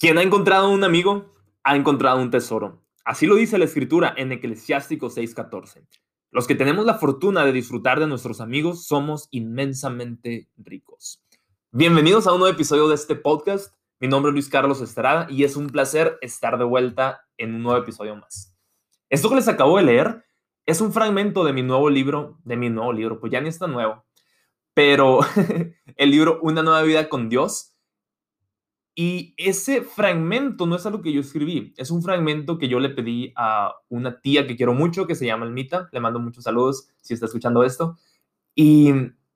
Quien ha encontrado un amigo, ha encontrado un tesoro. Así lo dice la escritura en Eclesiástico 6:14. Los que tenemos la fortuna de disfrutar de nuestros amigos somos inmensamente ricos. Bienvenidos a un nuevo episodio de este podcast. Mi nombre es Luis Carlos Estrada y es un placer estar de vuelta en un nuevo episodio más. Esto que les acabo de leer es un fragmento de mi nuevo libro, de mi nuevo libro, pues ya ni está nuevo, pero el libro Una nueva vida con Dios y ese fragmento no es algo que yo escribí, es un fragmento que yo le pedí a una tía que quiero mucho, que se llama Almita, le mando muchos saludos si está escuchando esto. Y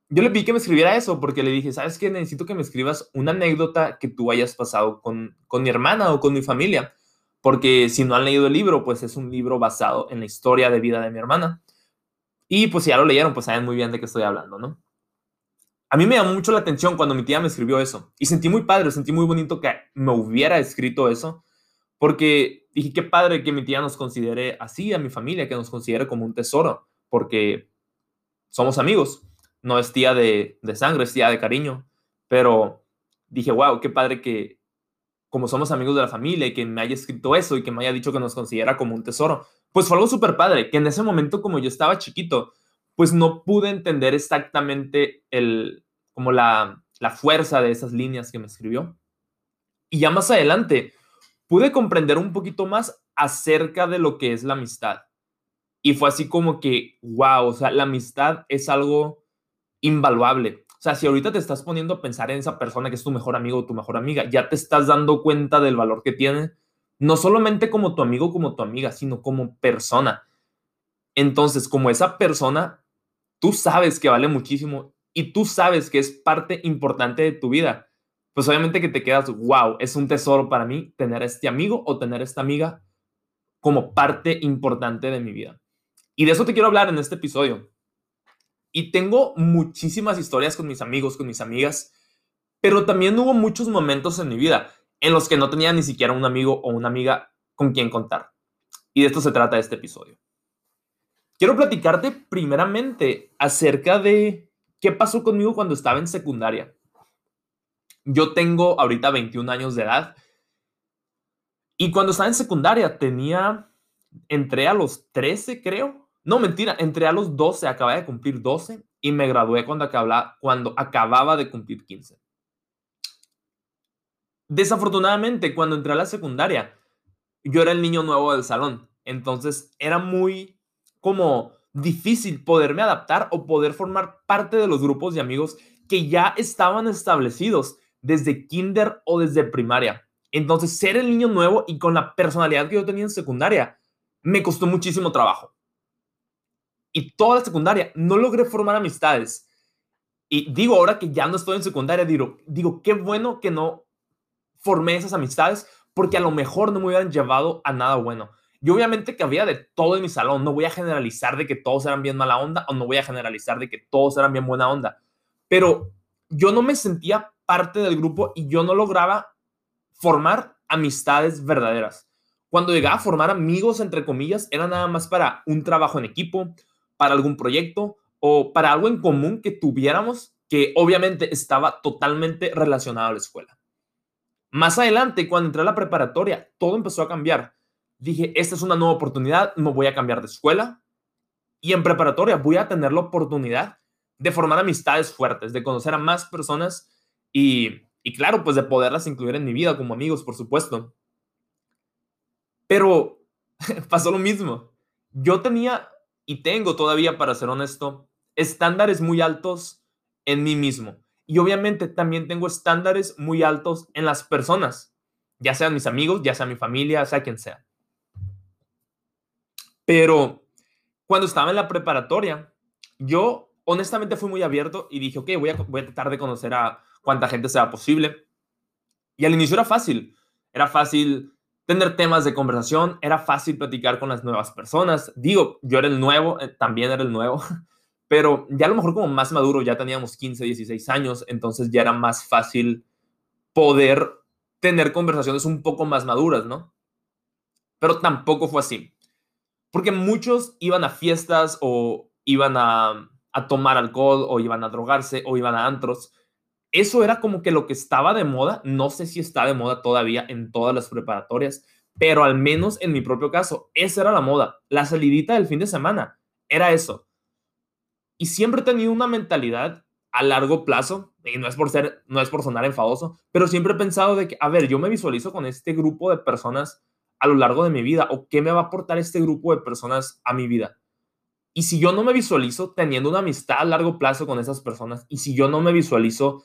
yo le pedí que me escribiera eso porque le dije, ¿sabes qué? Necesito que me escribas una anécdota que tú hayas pasado con, con mi hermana o con mi familia, porque si no han leído el libro, pues es un libro basado en la historia de vida de mi hermana. Y pues si ya lo leyeron, pues saben muy bien de qué estoy hablando, ¿no? A mí me llamó mucho la atención cuando mi tía me escribió eso. Y sentí muy padre, sentí muy bonito que me hubiera escrito eso, porque dije, qué padre que mi tía nos considere así, a mi familia, que nos considere como un tesoro, porque somos amigos, no es tía de, de sangre, es tía de cariño, pero dije, wow, qué padre que como somos amigos de la familia y que me haya escrito eso y que me haya dicho que nos considera como un tesoro, pues fue algo súper padre, que en ese momento como yo estaba chiquito, pues no pude entender exactamente el, como la, la fuerza de esas líneas que me escribió. Y ya más adelante pude comprender un poquito más acerca de lo que es la amistad. Y fue así como que, wow, o sea, la amistad es algo invaluable. O sea, si ahorita te estás poniendo a pensar en esa persona que es tu mejor amigo o tu mejor amiga, ya te estás dando cuenta del valor que tiene, no solamente como tu amigo, como tu amiga, sino como persona. Entonces, como esa persona, tú sabes que vale muchísimo y tú sabes que es parte importante de tu vida, pues obviamente que te quedas, wow, es un tesoro para mí tener a este amigo o tener a esta amiga como parte importante de mi vida. Y de eso te quiero hablar en este episodio. Y tengo muchísimas historias con mis amigos, con mis amigas, pero también hubo muchos momentos en mi vida en los que no tenía ni siquiera un amigo o una amiga con quien contar. Y de esto se trata este episodio. Quiero platicarte primeramente acerca de qué pasó conmigo cuando estaba en secundaria. Yo tengo ahorita 21 años de edad y cuando estaba en secundaria tenía, entré a los 13 creo. No, mentira, entré a los 12, acababa de cumplir 12 y me gradué cuando, acababa, cuando acababa de cumplir 15. Desafortunadamente, cuando entré a la secundaria, yo era el niño nuevo del salón. Entonces era muy como difícil poderme adaptar o poder formar parte de los grupos de amigos que ya estaban establecidos desde kinder o desde primaria. Entonces, ser el niño nuevo y con la personalidad que yo tenía en secundaria, me costó muchísimo trabajo. Y toda la secundaria no logré formar amistades. Y digo ahora que ya no estoy en secundaria, digo, digo, qué bueno que no formé esas amistades porque a lo mejor no me hubieran llevado a nada bueno. Y obviamente que había de todo en mi salón. No voy a generalizar de que todos eran bien mala onda o no voy a generalizar de que todos eran bien buena onda. Pero yo no me sentía parte del grupo y yo no lograba formar amistades verdaderas. Cuando llegaba a formar amigos, entre comillas, era nada más para un trabajo en equipo, para algún proyecto o para algo en común que tuviéramos que obviamente estaba totalmente relacionado a la escuela. Más adelante, cuando entré a la preparatoria, todo empezó a cambiar dije, esta es una nueva oportunidad, me voy a cambiar de escuela y en preparatoria voy a tener la oportunidad de formar amistades fuertes, de conocer a más personas y, y claro, pues de poderlas incluir en mi vida como amigos, por supuesto. Pero pasó lo mismo. Yo tenía y tengo todavía, para ser honesto, estándares muy altos en mí mismo. Y obviamente también tengo estándares muy altos en las personas, ya sean mis amigos, ya sea mi familia, sea quien sea. Pero cuando estaba en la preparatoria, yo honestamente fui muy abierto y dije, ok, voy a, voy a tratar de conocer a cuánta gente sea posible. Y al inicio era fácil. Era fácil tener temas de conversación, era fácil platicar con las nuevas personas. Digo, yo era el nuevo, eh, también era el nuevo, pero ya a lo mejor como más maduro, ya teníamos 15, 16 años, entonces ya era más fácil poder tener conversaciones un poco más maduras, ¿no? Pero tampoco fue así. Porque muchos iban a fiestas o iban a, tomar alcohol o iban a drogarse o iban a antros. eso era como que lo que estaba de moda. No sé si está de moda todavía en todas las preparatorias, pero al menos en mi propio caso, esa era la moda. La salidita del fin de semana era eso. Y siempre he tenido una mentalidad a largo plazo, y no es por ser, no es por sonar enfadoso, pero siempre he pensado de que, a ver, yo me visualizo con este grupo de personas a lo largo de mi vida, o qué me va a aportar este grupo de personas a mi vida. Y si yo no me visualizo teniendo una amistad a largo plazo con esas personas, y si yo no me visualizo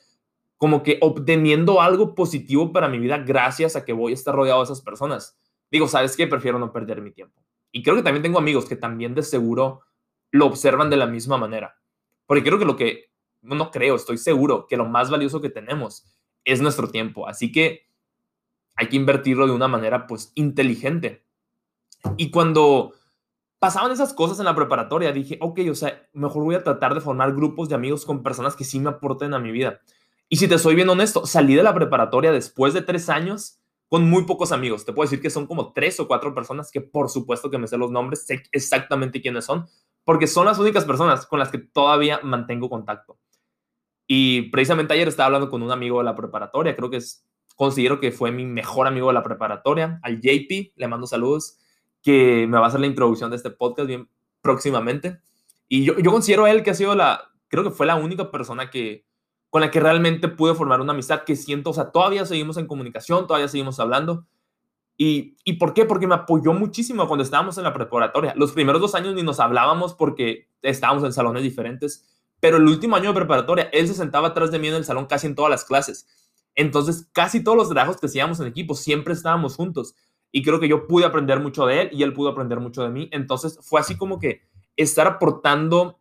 como que obteniendo algo positivo para mi vida gracias a que voy a estar rodeado de esas personas, digo, ¿sabes qué? Prefiero no perder mi tiempo. Y creo que también tengo amigos que también de seguro lo observan de la misma manera. Porque creo que lo que no creo, estoy seguro que lo más valioso que tenemos es nuestro tiempo. Así que hay que invertirlo de una manera pues inteligente. Y cuando pasaban esas cosas en la preparatoria, dije, ok, o sea, mejor voy a tratar de formar grupos de amigos con personas que sí me aporten a mi vida. Y si te soy bien honesto, salí de la preparatoria después de tres años con muy pocos amigos. Te puedo decir que son como tres o cuatro personas que por supuesto que me sé los nombres, sé exactamente quiénes son, porque son las únicas personas con las que todavía mantengo contacto. Y precisamente ayer estaba hablando con un amigo de la preparatoria, creo que es, considero que fue mi mejor amigo de la preparatoria, al JP, le mando saludos, que me va a hacer la introducción de este podcast bien próximamente. Y yo, yo considero a él que ha sido la, creo que fue la única persona que, con la que realmente pude formar una amistad que siento, o sea, todavía seguimos en comunicación, todavía seguimos hablando. ¿Y, ¿Y por qué? Porque me apoyó muchísimo cuando estábamos en la preparatoria. Los primeros dos años ni nos hablábamos porque estábamos en salones diferentes pero el último año de preparatoria, él se sentaba atrás de mí en el salón casi en todas las clases. Entonces, casi todos los trabajos que hacíamos en equipo, siempre estábamos juntos. Y creo que yo pude aprender mucho de él y él pudo aprender mucho de mí. Entonces, fue así como que estar aportando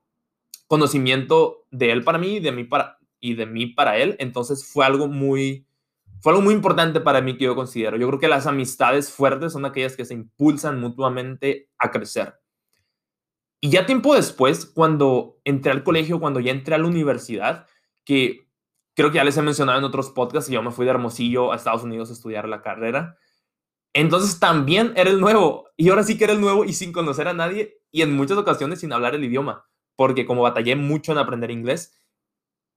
conocimiento de él para mí y de mí para, y de mí para él. Entonces, fue algo muy, fue algo muy importante para mí que yo considero. Yo creo que las amistades fuertes son aquellas que se impulsan mutuamente a crecer. Y ya tiempo después, cuando entré al colegio, cuando ya entré a la universidad, que creo que ya les he mencionado en otros podcasts, yo me fui de Hermosillo a Estados Unidos a estudiar la carrera. Entonces también era el nuevo. Y ahora sí que era el nuevo y sin conocer a nadie y en muchas ocasiones sin hablar el idioma, porque como batallé mucho en aprender inglés,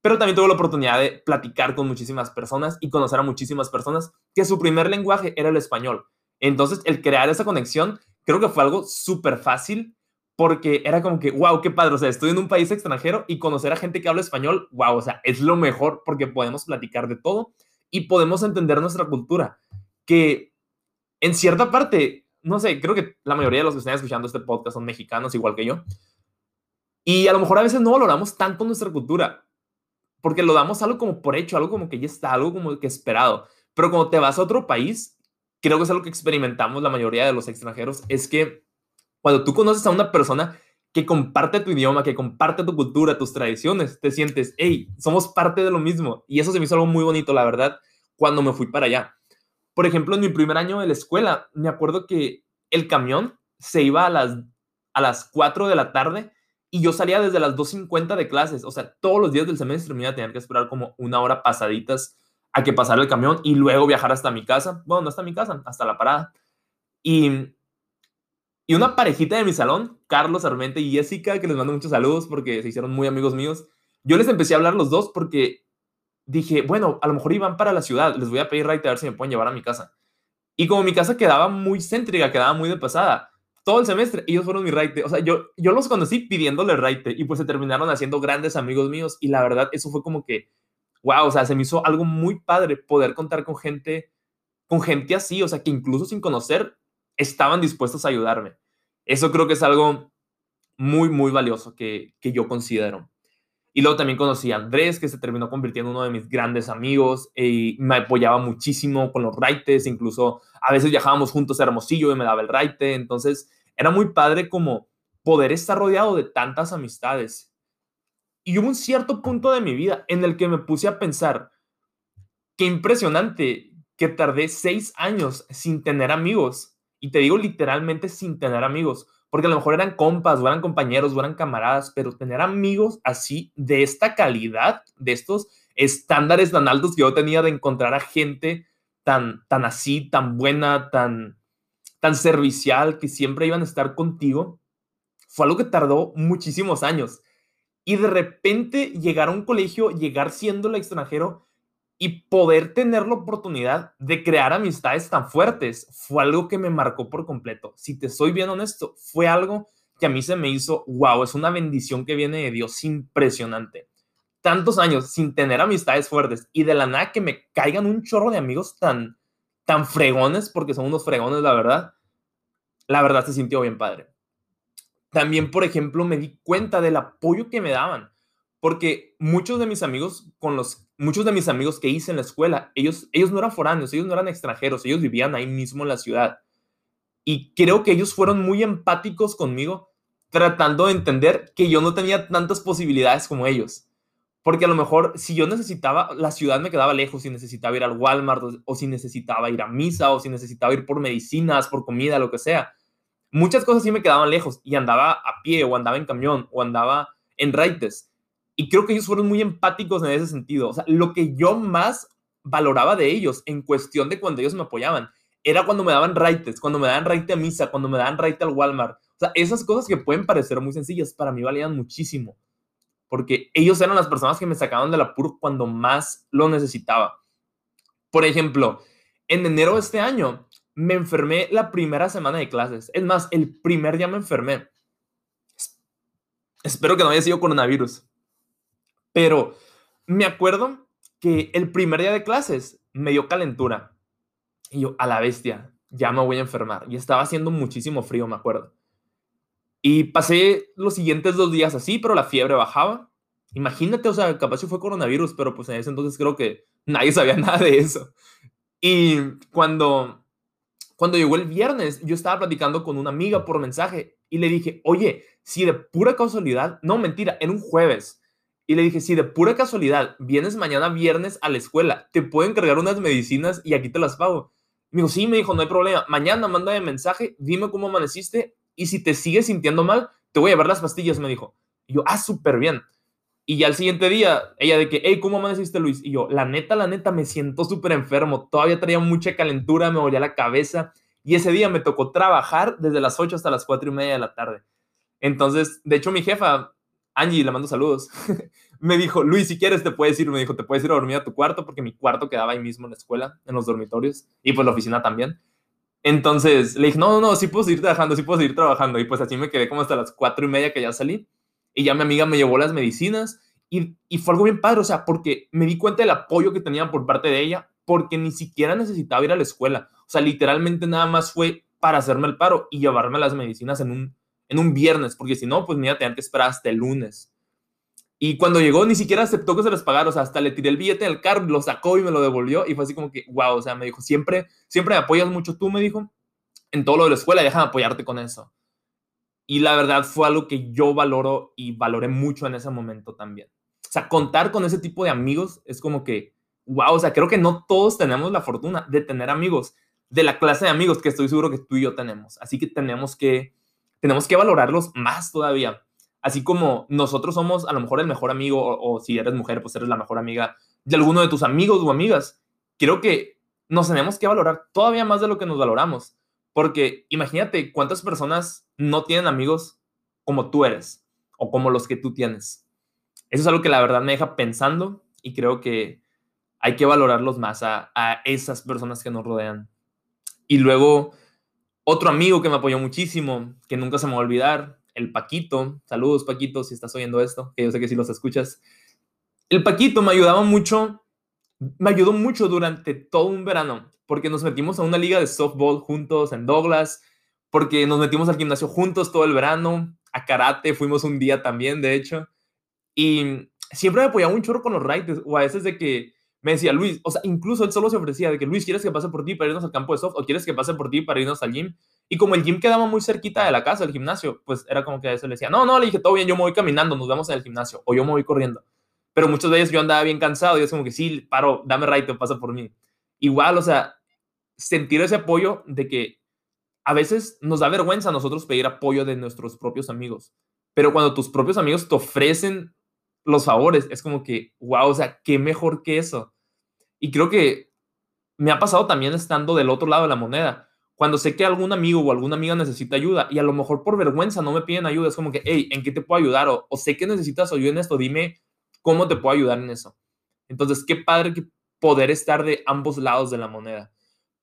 pero también tuve la oportunidad de platicar con muchísimas personas y conocer a muchísimas personas que su primer lenguaje era el español. Entonces, el crear esa conexión creo que fue algo súper fácil porque era como que, wow, qué padre, o sea, estoy en un país extranjero y conocer a gente que habla español, wow, o sea, es lo mejor porque podemos platicar de todo y podemos entender nuestra cultura, que en cierta parte, no sé, creo que la mayoría de los que están escuchando este podcast son mexicanos, igual que yo, y a lo mejor a veces no valoramos tanto nuestra cultura, porque lo damos algo como por hecho, algo como que ya está, algo como que esperado, pero cuando te vas a otro país, creo que es algo que experimentamos la mayoría de los extranjeros, es que cuando tú conoces a una persona que comparte tu idioma, que comparte tu cultura, tus tradiciones, te sientes, hey, somos parte de lo mismo. Y eso se me hizo algo muy bonito, la verdad, cuando me fui para allá. Por ejemplo, en mi primer año de la escuela, me acuerdo que el camión se iba a las, a las 4 de la tarde y yo salía desde las 2.50 de clases. O sea, todos los días del semestre me iba a tener que esperar como una hora pasaditas a que pasara el camión y luego viajar hasta mi casa. Bueno, no hasta mi casa, hasta la parada. Y y una parejita de mi salón, Carlos Armente y Jessica, que les mando muchos saludos porque se hicieron muy amigos míos. Yo les empecé a hablar los dos porque dije, bueno, a lo mejor iban para la ciudad, les voy a pedir raite a ver si me pueden llevar a mi casa. Y como mi casa quedaba muy céntrica, quedaba muy de pasada, todo el semestre ellos fueron mi raite. O sea, yo, yo los conocí pidiéndole raite y pues se terminaron haciendo grandes amigos míos y la verdad eso fue como que, wow, o sea, se me hizo algo muy padre poder contar con gente, con gente así, o sea, que incluso sin conocer estaban dispuestos a ayudarme. Eso creo que es algo muy, muy valioso que, que yo considero. Y luego también conocí a Andrés, que se terminó convirtiendo en uno de mis grandes amigos y me apoyaba muchísimo con los raites, incluso a veces viajábamos juntos a Hermosillo y me daba el raite, entonces era muy padre como poder estar rodeado de tantas amistades. Y hubo un cierto punto de mi vida en el que me puse a pensar, qué impresionante que tardé seis años sin tener amigos y te digo literalmente sin tener amigos, porque a lo mejor eran compas, o eran compañeros, o eran camaradas, pero tener amigos así, de esta calidad, de estos estándares tan altos que yo tenía de encontrar a gente tan, tan así, tan buena, tan, tan servicial, que siempre iban a estar contigo, fue algo que tardó muchísimos años. y de repente llegar a un colegio, llegar siendo el extranjero y poder tener la oportunidad de crear amistades tan fuertes fue algo que me marcó por completo. Si te soy bien honesto, fue algo que a mí se me hizo, wow, es una bendición que viene de Dios impresionante. Tantos años sin tener amistades fuertes y de la nada que me caigan un chorro de amigos tan, tan fregones, porque son unos fregones, la verdad. La verdad se sintió bien padre. También, por ejemplo, me di cuenta del apoyo que me daban, porque muchos de mis amigos con los muchos de mis amigos que hice en la escuela, ellos ellos no eran foráneos, ellos no eran extranjeros, ellos vivían ahí mismo en la ciudad. Y creo que ellos fueron muy empáticos conmigo, tratando de entender que yo no tenía tantas posibilidades como ellos. Porque a lo mejor si yo necesitaba, la ciudad me quedaba lejos, si necesitaba ir al Walmart o, si necesitaba ir a misa o si necesitaba ir por medicinas, por comida, lo que sea muchas cosas sí me quedaban lejos y andaba a pie o andaba en camión o andaba en raites. Y creo que ellos fueron muy empáticos en ese sentido. O sea, lo que yo más valoraba de ellos en cuestión de cuando ellos me apoyaban era cuando me daban raites, cuando me daban raite a misa, cuando me daban raite al Walmart. O sea, esas cosas que pueden parecer muy sencillas, para mí valían muchísimo. Porque ellos eran las personas que me sacaban del apuro cuando más lo necesitaba. Por ejemplo, en enero de este año, me enfermé la primera semana de clases. Es más, el primer día me enfermé. Espero que no haya sido coronavirus. Pero me acuerdo que el primer día de clases me dio calentura. Y yo, a la bestia, ya me voy a enfermar. Y estaba haciendo muchísimo frío, me acuerdo. Y pasé los siguientes dos días así, pero la fiebre bajaba. Imagínate, o sea, capaz si fue coronavirus, pero pues en ese entonces creo que nadie sabía nada de eso. Y cuando cuando llegó el viernes, yo estaba platicando con una amiga por mensaje y le dije, oye, si de pura casualidad, no mentira, en un jueves. Y le dije, si de pura casualidad vienes mañana viernes a la escuela, te puedo encargar unas medicinas y aquí te las pago. Me dijo, sí, me dijo, no hay problema. Mañana mándame mensaje, dime cómo amaneciste y si te sigues sintiendo mal, te voy a llevar las pastillas, me dijo. Y yo, ah, súper bien. Y ya el siguiente día, ella de que, hey, ¿cómo amaneciste, Luis? Y yo, la neta, la neta, me siento súper enfermo. Todavía traía mucha calentura, me dolía la cabeza. Y ese día me tocó trabajar desde las 8 hasta las 4 y media de la tarde. Entonces, de hecho, mi jefa, Angie, le mando saludos, me dijo, Luis, si quieres te puedes ir, me dijo, te puedes ir a dormir a tu cuarto, porque mi cuarto quedaba ahí mismo en la escuela, en los dormitorios, y pues la oficina también. Entonces le dije, no, no, no, sí puedo seguir trabajando, sí puedo seguir trabajando. Y pues así me quedé como hasta las cuatro y media que ya salí. Y ya mi amiga me llevó las medicinas y, y fue algo bien padre, o sea, porque me di cuenta del apoyo que tenían por parte de ella, porque ni siquiera necesitaba ir a la escuela. O sea, literalmente nada más fue para hacerme el paro y llevarme las medicinas en un, en un viernes, porque si no, pues mira, tenían que esperar hasta el lunes. Y cuando llegó, ni siquiera aceptó que se les pagara, o sea, hasta le tiré el billete del carro, lo sacó y me lo devolvió, y fue así como que, wow, o sea, me dijo, siempre, siempre me apoyas mucho tú, me dijo, en todo lo de la escuela, déjame apoyarte con eso. Y la verdad fue algo que yo valoro y valoré mucho en ese momento también. O sea, contar con ese tipo de amigos es como que, wow, o sea, creo que no todos tenemos la fortuna de tener amigos de la clase de amigos que estoy seguro que tú y yo tenemos. Así que tenemos que, tenemos que valorarlos más todavía. Así como nosotros somos a lo mejor el mejor amigo, o, si eres mujer, pues eres la mejor amiga de alguno de tus amigos o amigas. Creo que nos tenemos que valorar todavía más de lo que nos valoramos. Porque imagínate cuántas personas no tienen amigos como tú eres o como los que tú tienes. Eso es algo que la verdad me deja pensando y creo que hay que valorarlos más a, esas personas que nos rodean. Y luego, otro amigo que me apoyó muchísimo, que nunca se me va a olvidar, el Paquito. Saludos, Paquito, si estás oyendo esto, que yo sé que sí los escuchas. El Paquito me ayudaba mucho, me ayudó mucho durante todo un verano porque nos metimos a una liga de softball juntos en Douglas, porque nos metimos al gimnasio juntos todo el verano, a karate fuimos un día también, de hecho, y siempre me apoyaba un chorro con los rides, o a veces de que me decía Luis, o sea, incluso él solo se ofrecía de que Luis, ¿quieres que pase por ti para irnos al campo de soft? ¿O quieres que pase por ti para irnos al gym? Y como el gym quedaba muy cerquita de la casa, el gimnasio, pues era como que a veces le decía, no, no, le dije, todo bien, yo me voy caminando, nos vemos en el gimnasio, o yo me voy corriendo. Pero muchas veces yo andaba bien cansado y es como que sí, paro, dame ride, pasa por mí. Igual, o sea, sentir ese apoyo de que a veces nos da vergüenza a nosotros pedir apoyo de nuestros propios amigos, pero cuando tus propios amigos te ofrecen los favores, es como que, wow, o sea, qué mejor que eso. Y creo que me ha pasado también estando del otro lado de la moneda, cuando sé que algún amigo o alguna amiga necesita ayuda y a lo mejor por vergüenza no me piden ayuda, es como que, hey, ¿en qué te puedo ayudar? O, sé que necesitas ayuda en esto, dime cómo te puedo ayudar en eso. Entonces, qué padre poder estar de ambos lados de la moneda,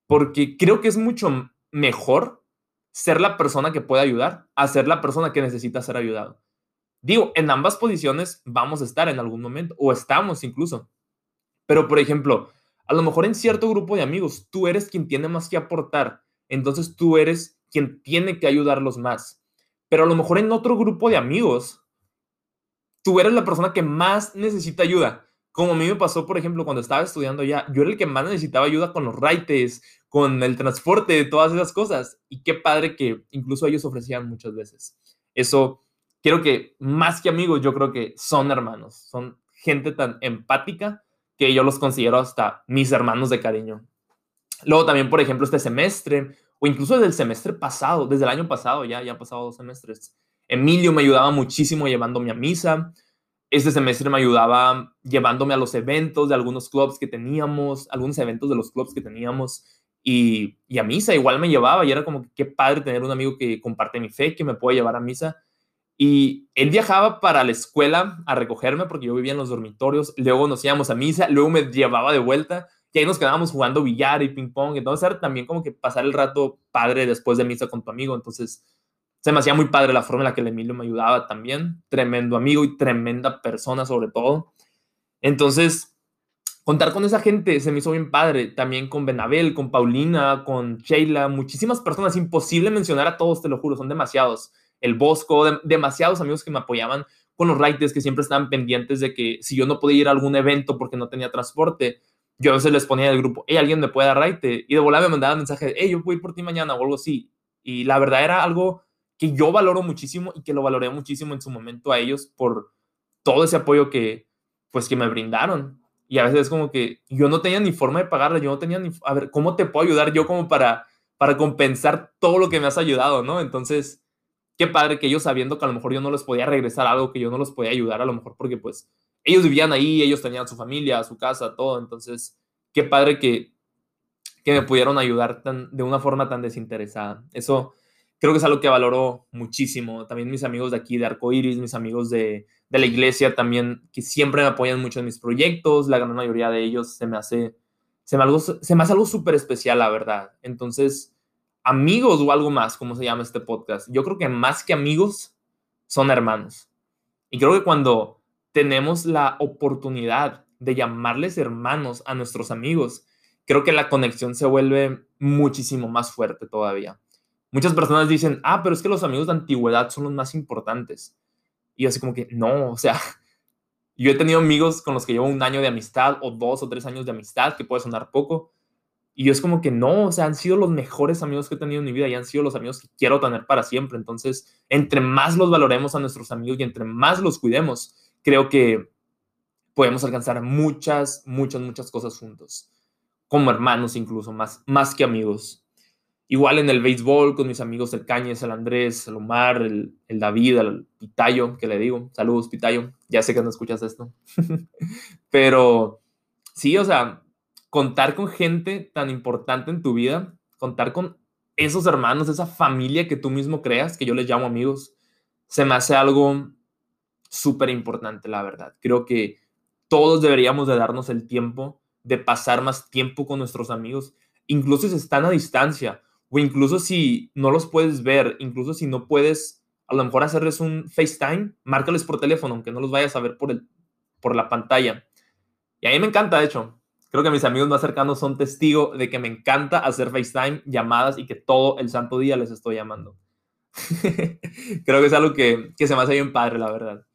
porque creo que es mucho mejor ser la persona que puede ayudar a ser la persona que necesita ser ayudado. Digo, en ambas posiciones vamos a estar en algún momento, o estamos incluso. Pero, por ejemplo, a lo mejor en cierto grupo de amigos, tú eres quien tiene más que aportar, entonces tú eres quien tiene que ayudarlos más. Pero a lo mejor en otro grupo de amigos, tú eres la persona que más necesita ayuda. Como a mí me pasó, por ejemplo, cuando estaba estudiando ya, yo era el que más necesitaba ayuda con los raites, con el transporte, todas esas cosas. Y qué padre que incluso ellos ofrecían muchas veces. Eso, quiero que más que amigos, yo creo que son hermanos, son gente tan empática que yo los considero hasta mis hermanos de cariño. Luego también, por ejemplo, este semestre, o incluso desde el semestre pasado, desde el año pasado, ya, ya han pasado dos semestres, Emilio me ayudaba muchísimo llevándome a misa. Este semestre me ayudaba llevándome a los eventos de algunos clubs que teníamos, algunos eventos de los clubs que teníamos. Y, y, a misa igual me llevaba y era como que qué padre tener un amigo que comparte mi fe, que me puede llevar a misa. Y él viajaba para la escuela a recogerme porque yo vivía en los dormitorios, luego nos íbamos a misa, luego me llevaba de vuelta y ahí nos quedábamos jugando billar y ping pong. Entonces era también como que pasar el rato padre después de misa con tu amigo. Entonces se me hacía muy padre la forma en la que el Emilio me ayudaba también. Tremendo amigo y tremenda persona sobre todo. Entonces, contar con esa gente se me hizo bien padre. También con Benabel, con Paulina, con Sheila, muchísimas personas. Imposible mencionar a todos, te lo juro, son demasiados. El Bosco, demasiados amigos que me apoyaban con los writers que siempre estaban pendientes de que si yo no podía ir a algún evento porque no tenía transporte, yo a veces les ponía el grupo, hey, alguien me puede dar raite. Y de volada me mandaban mensajes, hey, yo voy por ti mañana o algo así. Y la verdad era algo que yo valoro muchísimo y que lo valoré muchísimo en su momento a ellos por todo ese apoyo que, pues, que me brindaron. Y a veces es como que yo no tenía ni forma de pagarle, yo no tenía ni, a ver, ¿cómo te puedo ayudar yo como para, para compensar todo lo que me has ayudado, ¿no? Entonces, qué padre que ellos sabiendo que a lo mejor yo no les podía regresar algo, que yo no los podía ayudar, a lo mejor porque pues ellos vivían ahí, ellos tenían su familia, su casa, todo. Entonces, qué padre que, que me pudieron ayudar tan, de una forma tan desinteresada. Eso creo que es algo que valoro muchísimo. También mis amigos de aquí, de Arcoiris, mis amigos de, de, la iglesia también, que siempre me apoyan mucho en mis proyectos. La gran mayoría de ellos se me hace, se me, algo, se me hace algo súper especial, la verdad. Entonces, amigos o algo más, como se llama este podcast. Yo creo que más que amigos, son hermanos. Y creo que cuando tenemos la oportunidad de llamarles hermanos a nuestros amigos, creo que la conexión se vuelve muchísimo más fuerte todavía. Muchas personas dicen, ah, pero es que los amigos de antigüedad son los más importantes. Y yo así como que, no, o sea, yo he tenido amigos con los que llevo un año de amistad o dos o tres años de amistad, que puede sonar poco. Y yo es como que no, o sea, han sido los mejores amigos que he tenido en mi vida y han sido los amigos que quiero tener para siempre. Entonces, entre más los valoremos a nuestros amigos y entre más los cuidemos, creo que podemos alcanzar muchas, muchas, muchas cosas juntos. Como hermanos incluso, más, más que amigos. Igual en el béisbol, con mis amigos el Cañes, el Andrés, el Omar, el, David, el Pitayo, que le digo. Saludos, Pitayo. Ya sé que no escuchas esto. Pero sí, o sea, contar con gente tan importante en tu vida, contar con esos hermanos, esa familia que tú mismo creas, que yo les llamo amigos, se me hace algo súper importante, la verdad. Creo que todos deberíamos de darnos el tiempo de pasar más tiempo con nuestros amigos, incluso si están a distancia o incluso si no los puedes ver, incluso si no puedes a lo mejor hacerles un FaceTime, márcales por teléfono, aunque no los vayas a ver por, el, por la pantalla. Y a mí me encanta, de hecho. Creo que mis amigos más cercanos son testigo de que me encanta hacer FaceTime, llamadas y que todo el santo día les estoy llamando. Creo que es algo que, que se me hace bien padre, la verdad.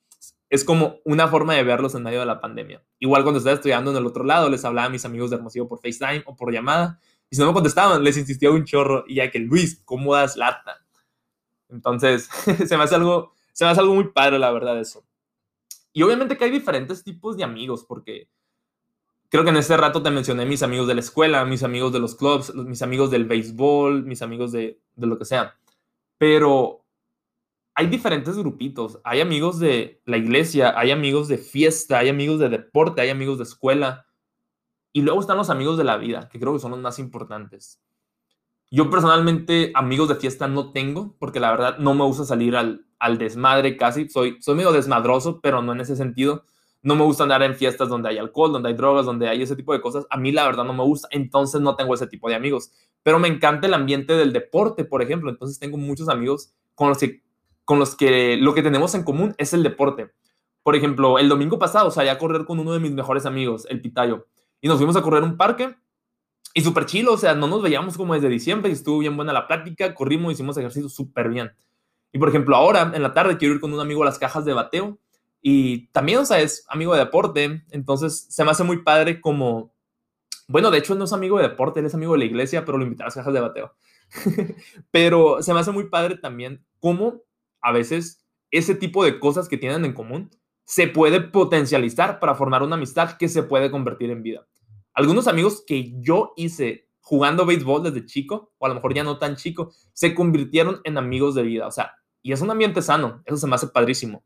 Es como una forma de verlos en medio de la pandemia. Igual cuando estaba estudiando en el otro lado, les hablaba a mis amigos de Hermosillo por FaceTime o por llamada y si no me contestaban, les insistía un chorro y ya que Luis, ¿cómo das lata? Entonces, se me hace algo, se me hace algo muy padre, la verdad, eso. Y obviamente que hay diferentes tipos de amigos, porque creo que en este rato te mencioné mis amigos de la escuela, mis amigos de los clubs, mis amigos del béisbol, mis amigos de, de lo que sea. Pero hay diferentes grupitos. Hay amigos de la iglesia, hay amigos de fiesta, hay amigos de deporte, hay amigos de escuela. Y luego están los amigos de la vida, que creo que son los más importantes. Yo personalmente amigos de fiesta no tengo, porque la verdad no me gusta salir al, al desmadre casi. Soy, soy medio desmadroso, pero no en ese sentido. No me gusta andar en fiestas donde hay alcohol, donde hay drogas, donde hay ese tipo de cosas. A mí la verdad no me gusta, entonces no tengo ese tipo de amigos. Pero me encanta el ambiente del deporte, por ejemplo. Entonces tengo muchos amigos con los que, con los que lo que tenemos en común es el deporte. Por ejemplo, el domingo pasado salí a correr con uno de mis mejores amigos, el Pitayo, y nos fuimos a correr un parque y súper chilo, o sea, no nos veíamos como desde diciembre y estuvo bien buena la plática, corrimos, hicimos ejercicio súper bien. Y por ejemplo, ahora en la tarde quiero ir con un amigo a las cajas de bateo y también, o sea, es amigo de deporte, entonces se me hace muy padre como, bueno, de hecho no es amigo de deporte, él es amigo de la iglesia, pero lo invita a las cajas de bateo. pero se me hace muy padre también cómo a veces ese tipo de cosas que tienen en común se puede potencializar para formar una amistad que se puede convertir en vida algunos amigos que yo hice jugando béisbol desde chico, o a lo mejor ya no tan chico, se convirtieron en amigos de vida. O sea, y es un ambiente sano, eso se me hace padrísimo.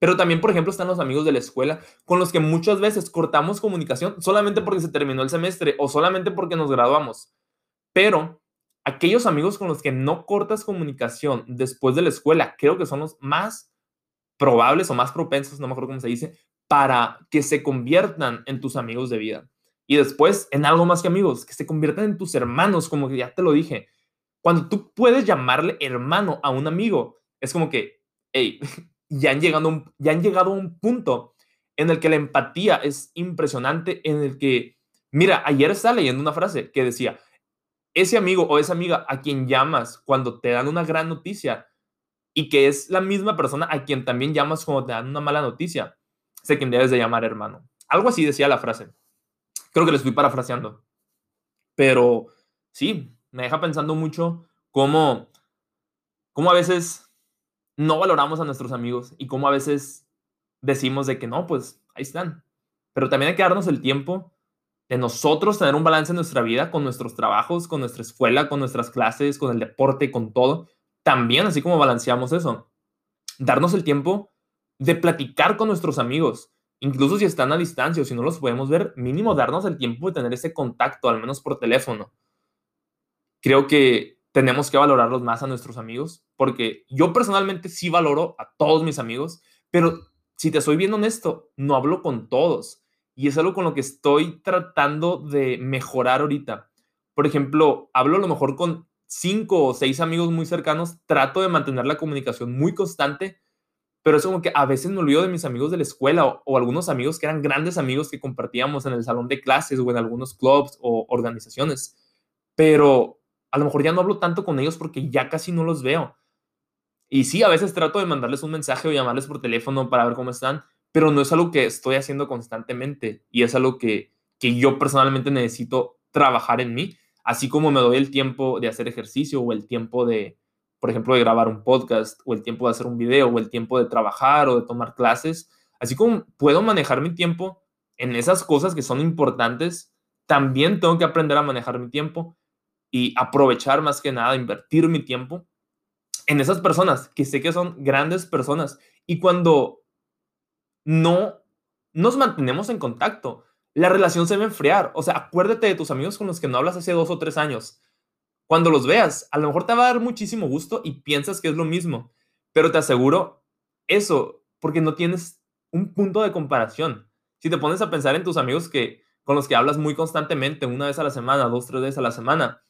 Pero también, por ejemplo, están los amigos de la escuela con los que muchas veces cortamos comunicación solamente porque se terminó el semestre o solamente porque nos graduamos. Pero aquellos amigos con los que no cortas comunicación después de la escuela, creo que son los más probables o más propensos, no me acuerdo cómo se dice, para que se conviertan en tus amigos de vida y después en algo más que amigos, que se conviertan en tus hermanos, como que ya te lo dije. Cuando tú puedes llamarle hermano a un amigo, es como que, hey, ya han llegado, ya han llegado a un punto en el que la empatía es impresionante, en el que, mira, ayer estaba leyendo una frase que decía, ese amigo o esa amiga a quien llamas cuando te dan una gran noticia y que es la misma persona a quien también llamas cuando te dan una mala noticia, sé quien debes de llamar hermano. Algo así decía la frase. Creo que le estoy parafraseando. Pero sí, me deja pensando mucho cómo, cómo a veces no valoramos a nuestros amigos y cómo a veces decimos de que no, pues ahí están. Pero también hay que darnos el tiempo de nosotros tener un balance en nuestra vida con nuestros trabajos, con nuestra escuela, con nuestras clases, con el deporte, con todo. También, así como balanceamos eso, darnos el tiempo de platicar con nuestros amigos, incluso si están a distancia o si no los podemos ver, mínimo darnos el tiempo de tener ese contacto, al menos por teléfono. Creo que tenemos que valorarlos más a nuestros amigos, porque yo personalmente sí valoro a todos mis amigos, pero si te soy bien honesto, no hablo con todos. Y es algo con lo que estoy tratando de mejorar ahorita. Por ejemplo, hablo a lo mejor con cinco o seis amigos muy cercanos, trato de mantener la comunicación muy constante, pero es como que a veces me olvido de mis amigos de la escuela o, algunos amigos que eran grandes amigos que compartíamos en el salón de clases o en algunos clubs o organizaciones, pero a lo mejor ya no hablo tanto con ellos porque ya casi no los veo. Y sí, a veces trato de mandarles un mensaje o llamarles por teléfono para ver cómo están, pero no es algo que estoy haciendo constantemente y es algo que, que yo personalmente necesito trabajar en mí, así como me doy el tiempo de hacer ejercicio o el tiempo de, por ejemplo, de grabar un podcast o el tiempo de hacer un video o el tiempo de trabajar o de tomar clases, así como puedo manejar mi tiempo en esas cosas que son importantes, también tengo que aprender a manejar mi tiempo y aprovechar más que nada, invertir mi tiempo en esas personas que sé que son grandes personas y cuando no nos mantenemos en contacto, la relación se va a enfriar. O sea, acuérdate de tus amigos con los que no hablas hace dos o tres años cuando los veas, a lo mejor te va a dar muchísimo gusto y piensas que es lo mismo, pero te aseguro eso, porque no tienes un punto de comparación. Si te pones a pensar en tus amigos que con los que hablas muy constantemente, una vez a la semana, dos, tres veces a la semana,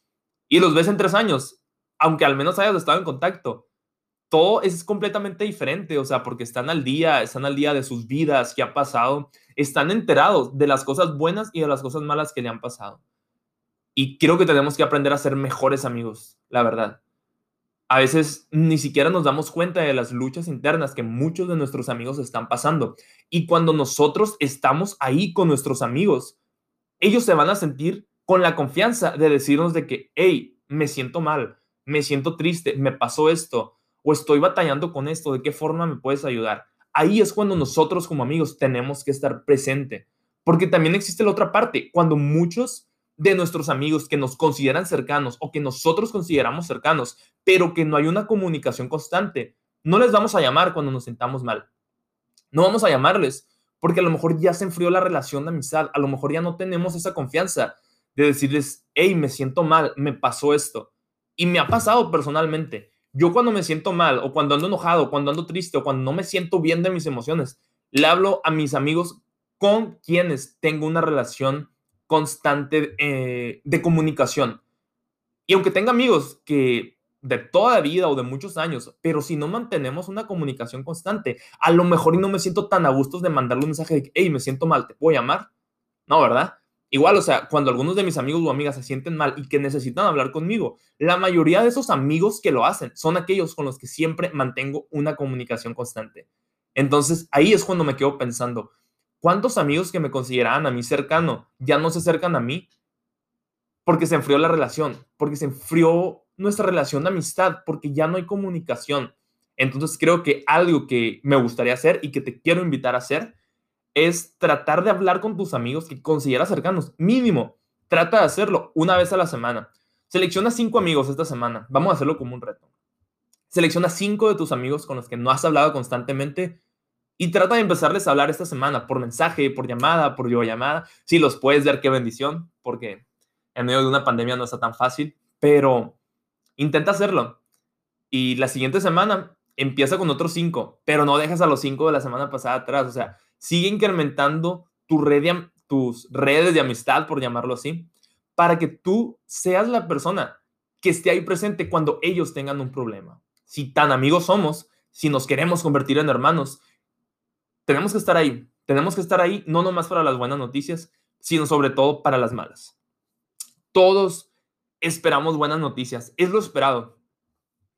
y los ves en tres años, aunque al menos hayas estado en contacto, todo es completamente diferente, o sea, porque están al día, están al día de sus vidas, qué ha pasado, están enterados de las cosas buenas y de las cosas malas que le han pasado. Y creo que tenemos que aprender a ser mejores amigos, la verdad. A veces ni siquiera nos damos cuenta de las luchas internas que muchos de nuestros amigos están pasando. Y cuando nosotros estamos ahí con nuestros amigos, ellos se van a sentir con la confianza de decirnos de que, hey, me siento mal, me siento triste, me pasó esto, o estoy batallando con esto, ¿de qué forma me puedes ayudar? Ahí es cuando nosotros como amigos tenemos que estar presente, porque también existe la otra parte, cuando muchos de nuestros amigos que nos consideran cercanos o que nosotros consideramos cercanos, pero que no hay una comunicación constante, no les vamos a llamar cuando nos sentamos mal. No vamos a llamarles porque a lo mejor ya se enfrió la relación de amistad, a lo mejor ya no tenemos esa confianza de decirles, hey, me siento mal, me pasó esto. Y me ha pasado personalmente. Yo cuando me siento mal o cuando ando enojado, cuando ando triste o cuando no me siento bien de mis emociones, le hablo a mis amigos con quienes tengo una relación constante eh, de comunicación. Y aunque tenga amigos que de toda vida o de muchos años, pero si no mantenemos una comunicación constante, a lo mejor no me siento tan a gusto de mandarle un mensaje de, hey, me siento mal, ¿te puedo llamar? No, ¿verdad? Igual, o sea, cuando algunos de mis amigos o amigas se sienten mal y que necesitan hablar conmigo, la mayoría de esos amigos que lo hacen son aquellos con los que siempre mantengo una comunicación constante. Entonces, ahí es cuando me quedo pensando, ¿cuántos amigos que me consideraban a mí cercano ya no se acercan a mí porque se enfrió la relación, porque se enfrió nuestra relación de amistad, porque ya no hay comunicación. Entonces creo que algo que me gustaría hacer y que te quiero invitar a hacer es tratar de hablar con tus amigos que consideras cercanos. Mínimo, trata de hacerlo una vez a la semana. Selecciona cinco amigos esta semana. Vamos a hacerlo como un reto. Selecciona cinco de tus amigos con los que no has hablado constantemente y trata de empezarles a hablar esta semana por mensaje, por llamada, por videollamada. Si los puedes ver, qué bendición, porque en medio de una pandemia no está tan fácil, pero intenta hacerlo. Y la siguiente semana empieza con otros cinco, pero no dejas a los cinco de la semana pasada atrás. O sea, sigue incrementando tus redes de amistad, por llamarlo así, para que tú seas la persona que esté ahí presente cuando ellos tengan un problema. Si tan amigos somos, si nos queremos convertir en hermanos, tenemos que estar ahí. Tenemos que estar ahí no nomás para las buenas noticias, sino sobre todo para las malas. Todos esperamos buenas noticias, es lo esperado,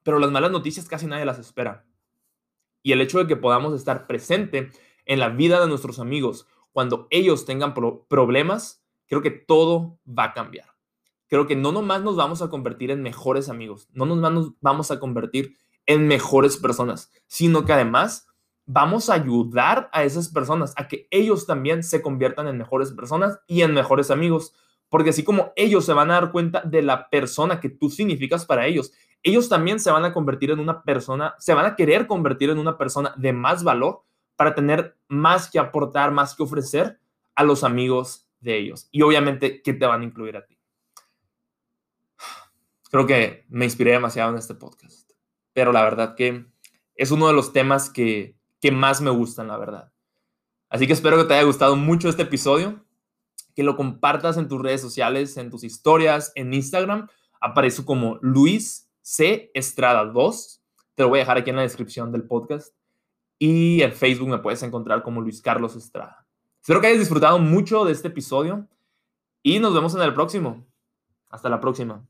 pero las malas noticias casi nadie las espera. Y el hecho de que podamos estar presente en la vida de nuestros amigos cuando ellos tengan problemas, creo que todo va a cambiar. Creo que no nomás nos vamos a convertir en mejores amigos, no nos vamos a convertir en mejores personas, sino que además vamos a ayudar a esas personas a que ellos también se conviertan en mejores personas y en mejores amigos, porque así como ellos se van a dar cuenta de la persona que tú significas para ellos, ellos también se van a convertir en una persona, se van a querer convertir en una persona de más valor para tener más que aportar, más que ofrecer a los amigos de ellos. Y obviamente, ¿qué te van a incluir a ti? Creo que me inspiré demasiado en este podcast, pero la verdad que es uno de los temas que, que más me gustan, la verdad. Así que espero que te haya gustado mucho este episodio que lo compartas en tus redes sociales, en tus historias, en Instagram. Aparezco como Luis C. Estrada 2. Te lo voy a dejar aquí en la descripción del podcast. Y en Facebook me puedes encontrar como Luis Carlos Estrada. Espero que hayas disfrutado mucho de este episodio y nos vemos en el próximo. Hasta la próxima.